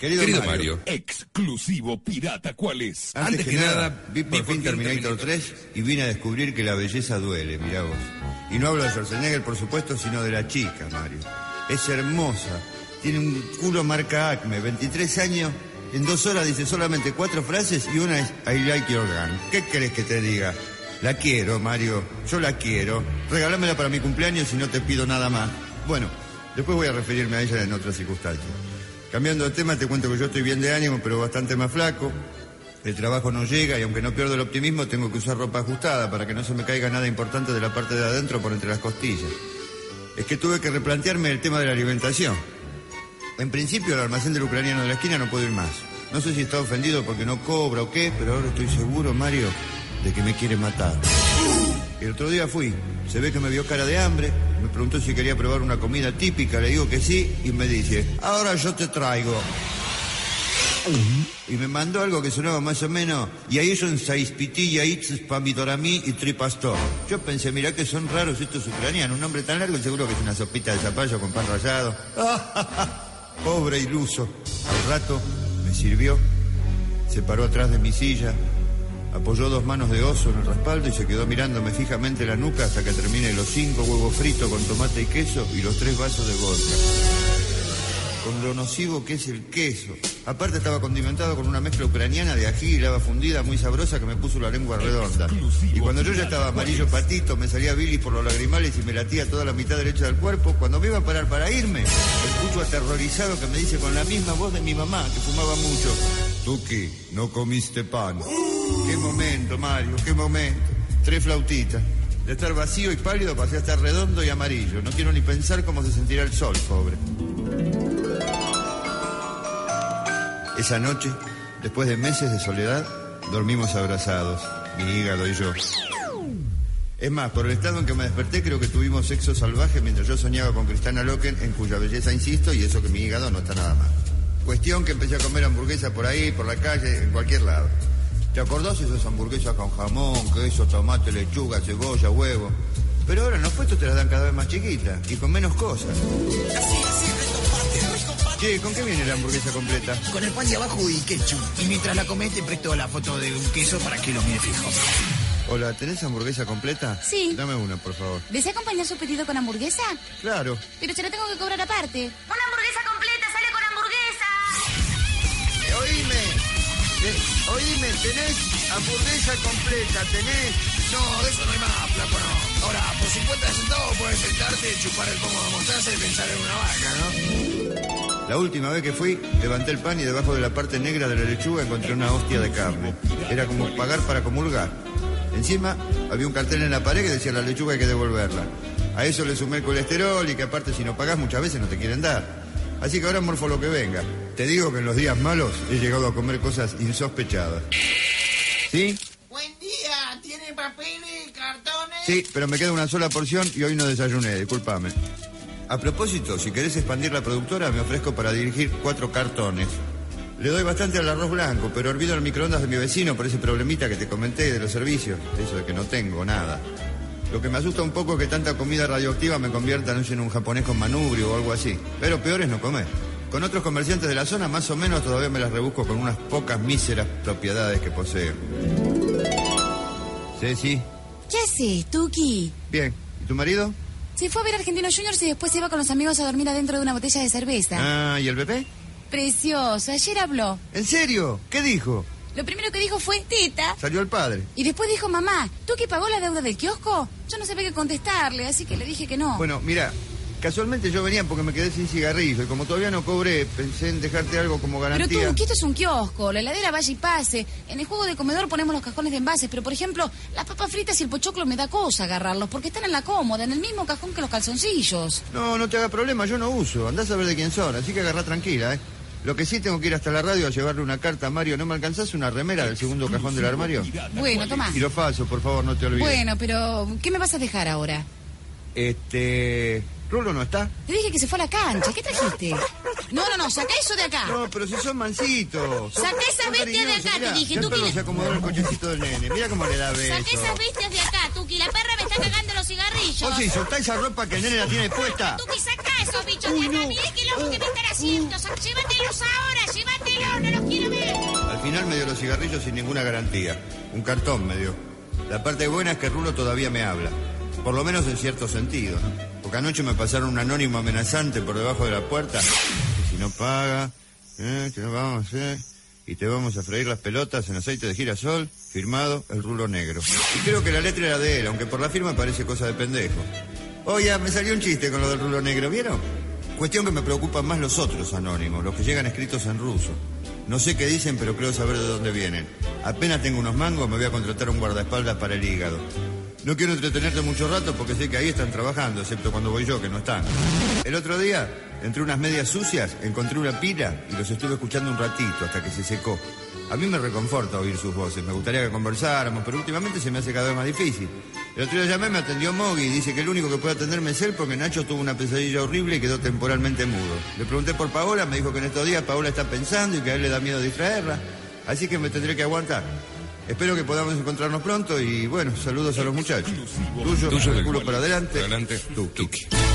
Querido, Querido Mario, Mario. Exclusivo pirata, ¿cuál es? antes, que, nada, vi por fin Terminator 3 y vine a descubrir que la belleza duele, mirá vos. Y no hablo de Schwarzenegger, por supuesto, sino de la chica, Mario. Es hermosa, tiene un culo marca Acme, 23 años, en dos horas dice solamente cuatro frases y una es I like your gun. ¿Qué crees que te diga? La quiero, Mario, yo la quiero. Regálamela para mi cumpleaños y no te pido nada más. Bueno, después voy a referirme a ella en otras circunstancias. Cambiando de tema, te cuento que yo estoy bien de ánimo, pero bastante más flaco. El trabajo no llega y aunque no pierdo el optimismo, tengo que usar ropa ajustada para que no se me caiga nada importante de la parte de adentro por entre las costillas. Es que tuve que replantearme el tema de la alimentación. En principio, el almacén del ucraniano de la esquina no puedo ir más. No sé si está ofendido porque no cobra o qué, pero ahora estoy seguro, Mario, de que me quiere matar. El otro día fui, se ve que me vio cara de hambre, me preguntó si quería probar una comida típica, le digo que sí, y me dice, ahora yo te traigo. Y me mandó algo que sonaba más o menos, y ahí son seis pitilla, itz, pamidoramí y tripastor. Yo pensé, mirá que son raros estos ucranianos, un nombre tan largo y seguro que es una sopita de zapallo con pan rallado. Pobre iluso. Al rato me sirvió, se paró atrás de mi silla, apoyó dos manos de oso en el respaldo y se quedó mirándome fijamente la nuca hasta que termine los cinco huevos fritos con tomate y queso y los tres vasos de vodka. Con lo nocivo que es el queso. Aparte estaba condimentado con una mezcla ucraniana de ají y lava fundida muy sabrosa que me puso la lengua redonda. Y cuando yo ya estaba amarillo patito, me salía bilis por los lagrimales y me latía toda la mitad derecha del cuerpo, cuando me iba a parar para irme, escucho aterrorizado que me dice con la misma voz de mi mamá, que fumaba mucho, Tuki, no comiste pan. Qué momento, Mario, qué momento. Tres flautitas. De estar vacío y pálido pasé a estar redondo y amarillo. No quiero ni pensar cómo se sentirá el sol, pobre. Esa noche, después de meses de soledad, dormimos abrazados, mi hígado y yo. Es más, por el estado en que me desperté, creo que tuvimos sexo salvaje mientras yo soñaba con Cristana Loken, en cuya belleza insisto, y eso que mi hígado no está nada mal. Cuestión que empecé a comer hamburguesas por ahí, por la calle, en cualquier lado. ¿Te acordás de esas hamburguesas con jamón, queso, tomate, lechuga, cebolla, huevo? Pero ahora los puestos te las dan cada vez más chiquitas y con menos cosas. Che, ¿con qué viene la hamburguesa completa? Con el pan de abajo y ketchup. Y mientras la comes te presto la foto de un queso para que lo mire fijo. Hola, ¿tenés hamburguesa completa? Sí. Dame una, por favor. ¿Desea acompañar su pedido con hamburguesa? Claro. Pero se la tengo que cobrar aparte. Una hamburguesa completa sale con hamburguesa. Oíme. Eh, oíme, ¿tenés hamburguesa completa? ¿Tenés? No, de eso no hay más, flaco, no. Ahora, por 50 centavos puedes sentarte, chupar el pomo de mostaza y pensar en una vaca, ¿no? La última vez que fui, levanté el pan y debajo de la parte negra de la lechuga encontré una hostia de carne. Era como pagar para comulgar. Encima había un cartel en la pared que decía la lechuga hay que devolverla. A eso le sumé el colesterol y que aparte si no pagás muchas veces no te quieren dar. Así que ahora morfo lo que venga. Te digo que en los días malos he llegado a comer cosas insospechadas. ¿Sí? Buen día, ¿tiene papeles, cartones? Sí, pero me queda una sola porción y hoy no desayuné, discúlpame. A propósito, si querés expandir la productora, me ofrezco para dirigir cuatro cartones. Le doy bastante al arroz blanco, pero olvido el microondas de mi vecino por ese problemita que te comenté de los servicios. Eso de que no tengo nada. Lo que me asusta un poco es que tanta comida radioactiva me convierta no sé, en un japonés con manubrio o algo así. Pero peor es no comer. Con otros comerciantes de la zona, más o menos todavía me las rebusco con unas pocas míseras propiedades que poseo. Ceci, ¿Qué haces, Tuki? bien. ¿Y tu marido? Se fue a ver Argentinos Juniors y después se iba con los amigos a dormir adentro de una botella de cerveza. Ah, ¿y el bebé? Precioso, ayer habló. ¿En serio? ¿Qué dijo? Lo primero que dijo fue teta. Salió el padre. Y después dijo, mamá, ¿tú que pagó la deuda del kiosco? Yo no sabía qué contestarle, así que le dije que no. Bueno, mira, casualmente yo venía porque me quedé sin cigarrillo y como todavía no cobré, pensé en dejarte algo como pero garantía. tú, que esto es un kiosco, la heladera vaya y pase. En el juego de comedor ponemos los cajones de envases, pero por ejemplo, las papas fritas y el pochoclo me da cosa agarrarlos porque están en la cómoda, en el mismo cajón que los calzoncillos. No, no te haga problema, yo no uso. Andás a ver de quién son, así que agarrá tranquila, ¿eh? Lo que sí tengo que ir hasta la radio a llevarle una carta a Mario. ¿No me alcanzás una remera del segundo cajón del armario? Bueno, toma. Y lo paso, por favor, no te olvides. Bueno, pero ¿qué me vas a dejar ahora? Este... ¿Rulo no está? Te dije que se fue a la cancha, ¿qué trajiste? No, no, no, saca eso de acá. No, pero si son mansitos. Saca esa son bestia de acá, te dije, que- se acomodó el cochecito del nene. Mira cómo le da beso. Saca esas bestias de acá, Tuki. La perra me está cagando los cigarrillos. Vos sí, soltá esa ropa que el nene la tiene puesta. Tuki, saca esos bichos de acá. Mire qué loco que me están haciendo. Sa- Llévatelos ahora, llévatelos. final me dio los cigarrillos sin ninguna garantía. Un cartón me dio. La parte buena es que Rulo todavía me habla. Por lo menos en cierto sentido, ¿no? Porque anoche me pasaron un anónimo amenazante por debajo de la puerta. Que si no paga, ¿eh? que no vamos a hacer. Y te vamos a freír las pelotas en aceite de girasol, firmado el rulo negro. Y creo que la letra era de él, aunque por la firma parece cosa de pendejo. Oye, me salió un chiste con lo del rulo negro, ¿vieron? Cuestión que me preocupan más los otros anónimos, los que llegan escritos en ruso. No sé qué dicen, pero creo saber de dónde vienen. Apenas tengo unos mangos, me voy a contratar un guardaespaldas para el hígado. No quiero entretenerte mucho rato porque sé que ahí están trabajando, excepto cuando voy yo, que no están. El otro día, entre unas medias sucias, encontré una pila y los estuve escuchando un ratito hasta que se secó. A mí me reconforta oír sus voces, me gustaría que conversáramos, pero últimamente se me hace cada vez más difícil. El otro día llamé, me atendió Mogui y dice que el único que puede atenderme es él porque Nacho tuvo una pesadilla horrible y quedó temporalmente mudo. Le pregunté por Paola, me dijo que en estos días Paola está pensando y que a él le da miedo distraerla, así que me tendré que aguantar. Espero que podamos encontrarnos pronto y bueno, saludos a los muchachos. Tuyo, Tuyo, el culo para adelante. Para adelante, Tuki. Tuki.